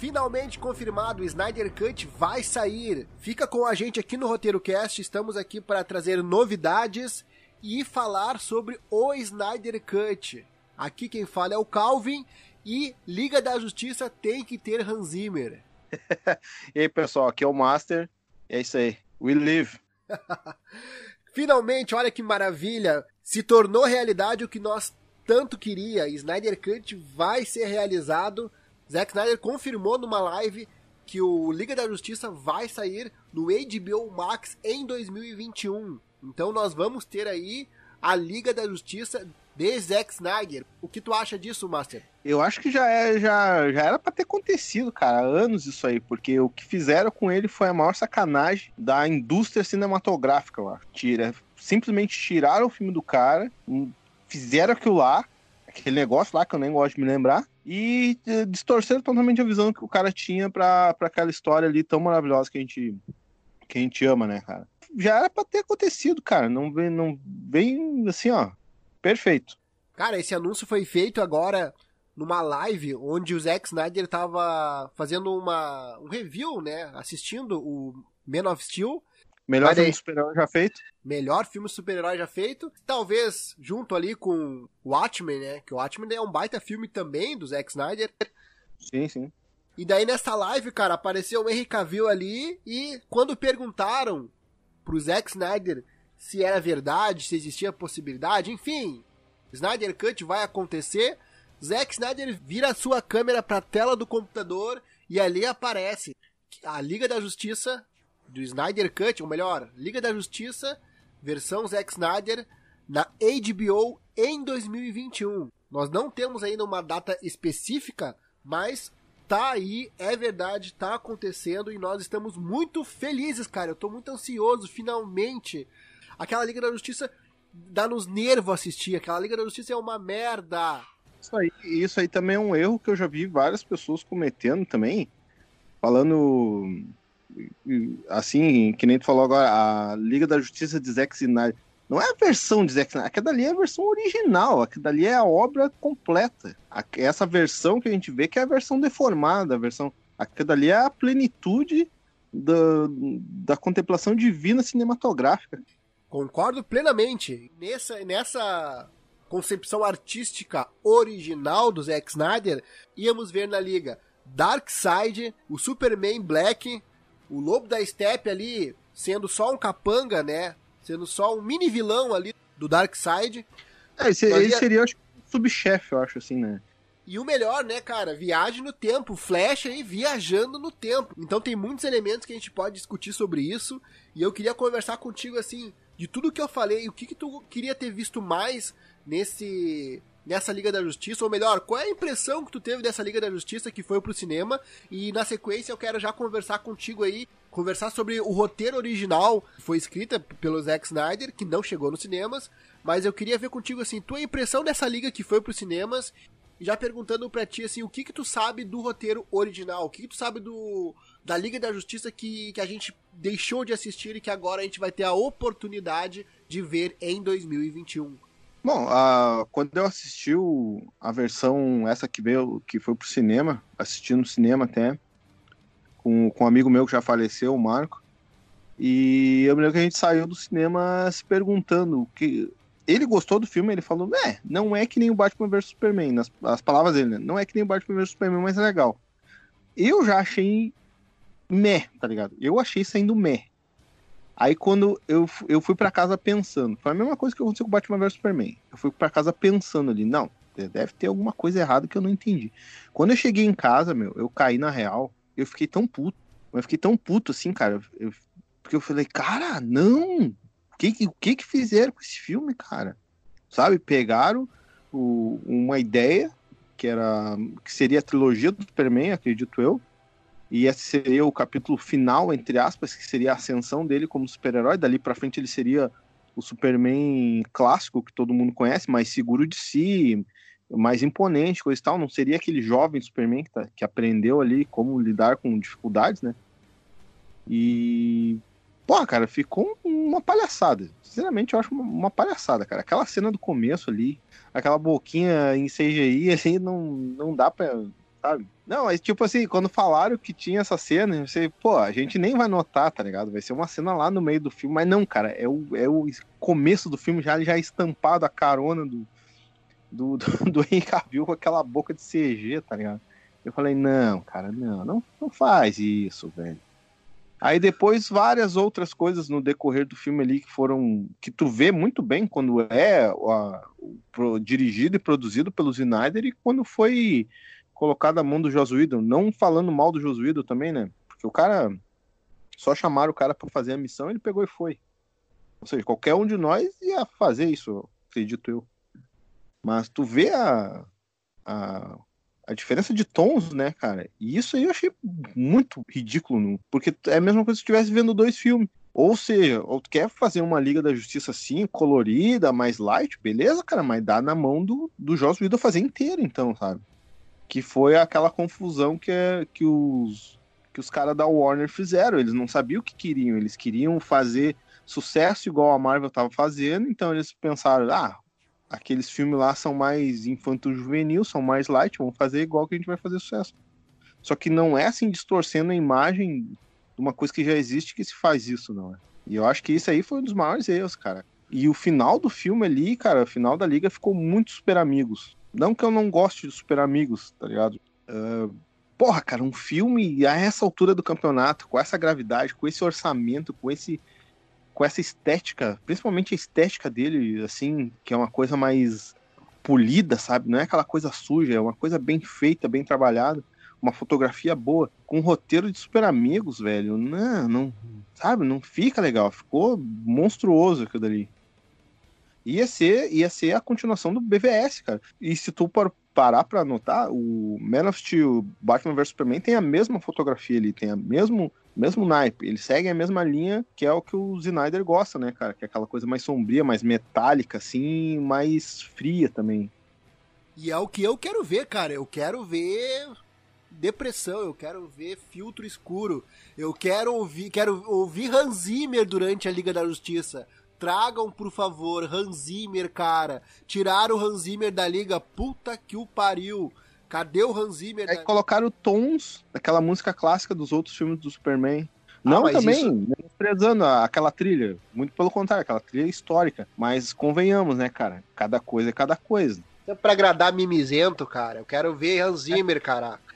Finalmente confirmado, o Snyder Cut vai sair. Fica com a gente aqui no Roteiro Cast, estamos aqui para trazer novidades e falar sobre o Snyder Cut. Aqui quem fala é o Calvin e Liga da Justiça tem que ter Hans Zimmer. e aí, pessoal, aqui é o Master. É isso aí. We live. Finalmente, olha que maravilha! Se tornou realidade o que nós tanto queria. Snyder Cut vai ser realizado. Zack Snyder confirmou numa live que o Liga da Justiça vai sair no HBO Max em 2021. Então nós vamos ter aí a Liga da Justiça de Zack Snyder. O que tu acha disso, Master? Eu acho que já, é, já, já era para ter acontecido, cara, anos isso aí, porque o que fizeram com ele foi a maior sacanagem da indústria cinematográfica, lá. Tira, simplesmente tiraram o filme do cara, fizeram aquilo lá, aquele negócio lá que eu nem gosto de me lembrar, e eh, distorceram totalmente a visão que o cara tinha para aquela história ali tão maravilhosa que a gente que a gente ama, né, cara? Já era para ter acontecido, cara. Não vem, não vem assim, ó, perfeito. Cara, esse anúncio foi feito agora numa live onde o Zack Snyder tava fazendo uma, um review, né? Assistindo o Man of Steel. Melhor filme super-herói já feito. Melhor filme super-herói já feito. Talvez junto ali com o Watchmen, né? Que o Watchmen é um baita filme também do Zack Snyder. Sim, sim. E daí nessa live, cara, apareceu o Henry Cavill ali e quando perguntaram pro Zack Snyder se era verdade, se existia possibilidade, enfim, Snyder Cut vai acontecer, Zack Snyder vira a sua câmera para a tela do computador e ali aparece a Liga da Justiça do Snyder Cut, ou melhor, Liga da Justiça versão Zack Snyder na HBO em 2021. Nós não temos ainda uma data específica, mas tá aí, é verdade, tá acontecendo e nós estamos muito felizes, cara. Eu tô muito ansioso, finalmente. Aquela Liga da Justiça dá nos nervos assistir. Aquela Liga da Justiça é uma merda. Isso aí, isso aí também é um erro que eu já vi várias pessoas cometendo também. Falando assim, que nem tu falou agora, a Liga da Justiça de Zack Snyder. Não é a versão de Zack Snyder, aquela dali é a versão original, aquela dali é a obra completa. Essa versão que a gente vê que é a versão deformada, a versão. Aquela dali é a plenitude da, da contemplação divina cinematográfica. Concordo plenamente. Nessa, nessa concepção artística original do Zack Snyder, íamos ver na liga Darkseid, o Superman Black, o Lobo da Steppe ali sendo só um capanga, né? Sendo só um mini vilão ali do Darkseid. É, esse, ele seria, acho, subchefe, eu acho, assim, né? E o melhor, né, cara? Viagem no tempo. Flash aí viajando no tempo. Então tem muitos elementos que a gente pode discutir sobre isso. E eu queria conversar contigo, assim, de tudo que eu falei, o que, que tu queria ter visto mais nesse nessa Liga da Justiça, ou melhor, qual é a impressão que tu teve dessa Liga da Justiça que foi pro cinema? E na sequência eu quero já conversar contigo aí, conversar sobre o roteiro original, que foi escrita pelo Zack Snyder, que não chegou nos cinemas, mas eu queria ver contigo assim, tua impressão dessa liga que foi pros cinemas, já perguntando pra ti assim, o que que tu sabe do roteiro original? O que que tu sabe do da Liga da Justiça que, que a gente deixou de assistir e que agora a gente vai ter a oportunidade de ver em 2021. Bom, quando eu assisti o, a versão essa que veio, que foi pro cinema, assisti no cinema até, com, com um amigo meu que já faleceu, o Marco, e eu me lembro que a gente saiu do cinema se perguntando que ele gostou do filme, ele falou, é, não é que nem o Batman vs Superman, nas as palavras dele, né? não é que nem o Batman vs Superman, mas é legal. Eu já achei meh, tá ligado? Eu achei saindo meh. Aí quando eu, eu fui para casa pensando, foi a mesma coisa que aconteceu com Batman vs Superman. Eu fui para casa pensando ali, não, deve ter alguma coisa errada que eu não entendi. Quando eu cheguei em casa, meu, eu caí na real, eu fiquei tão puto. Eu fiquei tão puto assim, cara. Eu, porque eu falei, cara, não! Que, o que que fizeram com esse filme, cara? Sabe? Pegaram o, uma ideia que era que seria a trilogia do Superman, acredito eu, e esse seria o capítulo final, entre aspas, que seria a ascensão dele como super-herói. Dali para frente ele seria o Superman clássico que todo mundo conhece, mais seguro de si, mais imponente, coisa e tal. Não seria aquele jovem Superman que, tá, que aprendeu ali como lidar com dificuldades, né? E. Pô, cara, ficou uma palhaçada. Sinceramente, eu acho uma, palhaçada, cara. Aquela cena do começo ali, aquela boquinha em CGI, assim, não, não dá pra sabe? Não, mas tipo assim, quando falaram que tinha essa cena, sei, pô, a gente nem vai notar, tá ligado? Vai ser uma cena lá no meio do filme, mas não, cara, é o, é o começo do filme já, já estampado a carona do, do, do, do Cavill com aquela boca de CG, tá ligado? Eu falei, não, cara, não, não, não faz isso, velho. Aí depois várias outras coisas no decorrer do filme ali que foram. que tu vê muito bem quando é a, pro, dirigido e produzido pelo Snyder e quando foi colocado a mão do Joss Whedon. Não falando mal do Joss Whedon também, né? Porque o cara. Só chamaram o cara para fazer a missão, ele pegou e foi. Ou seja, qualquer um de nós ia fazer isso, acredito eu. Mas tu vê a, a a diferença de tons, né, cara? E isso aí eu achei muito ridículo, porque é a mesma coisa se estivesse vendo dois filmes. Ou seja, ou quer fazer uma Liga da Justiça assim, colorida, mais light, beleza, cara, mas dá na mão do, do Joss Whedon fazer inteiro, então, sabe? Que foi aquela confusão que, é, que os, que os caras da Warner fizeram. Eles não sabiam o que queriam, eles queriam fazer sucesso igual a Marvel tava fazendo, então eles pensaram, ah, aqueles filmes lá são mais infanto-juvenil, são mais light, vamos fazer igual que a gente vai fazer sucesso. Só que não é assim distorcendo a imagem de uma coisa que já existe que se faz isso, não é? E eu acho que isso aí foi um dos maiores erros, cara. E o final do filme ali, cara, o final da liga ficou muito super amigos. Não que eu não goste de super amigos, tá ligado? Uh, porra, cara, um filme a essa altura do campeonato, com essa gravidade, com esse orçamento, com esse com essa estética, principalmente a estética dele, assim, que é uma coisa mais polida, sabe? Não é aquela coisa suja, é uma coisa bem feita, bem trabalhada, uma fotografia boa, com um roteiro de super amigos, velho. Não, não, sabe? Não fica legal, ficou monstruoso aquilo dali. Ia ser, ia ser a continuação do BVS, cara. E se tu parar pra notar, o Man of Steel, Batman vs Superman tem a mesma fotografia ali, tem a mesmo mesmo naipe. Eles seguem a mesma linha que é o que o Snyder gosta, né, cara? Que é aquela coisa mais sombria, mais metálica, assim, mais fria também. E é o que eu quero ver, cara. Eu quero ver depressão, eu quero ver filtro escuro. Eu quero ouvir, quero ouvir Hans Zimmer durante a Liga da Justiça. Tragam, por favor, Hans Zimmer, cara. Tiraram o Hans Zimmer da liga. Puta que o pariu. Cadê o Hans Zimmer? Aí colocaram tons daquela música clássica dos outros filmes do Superman. Ah, não também, isso... menosprezando aquela trilha. Muito pelo contrário, aquela trilha histórica. Mas convenhamos, né, cara? Cada coisa é cada coisa. É pra agradar mimizento, cara. Eu quero ver Hans Zimmer, é. caraca.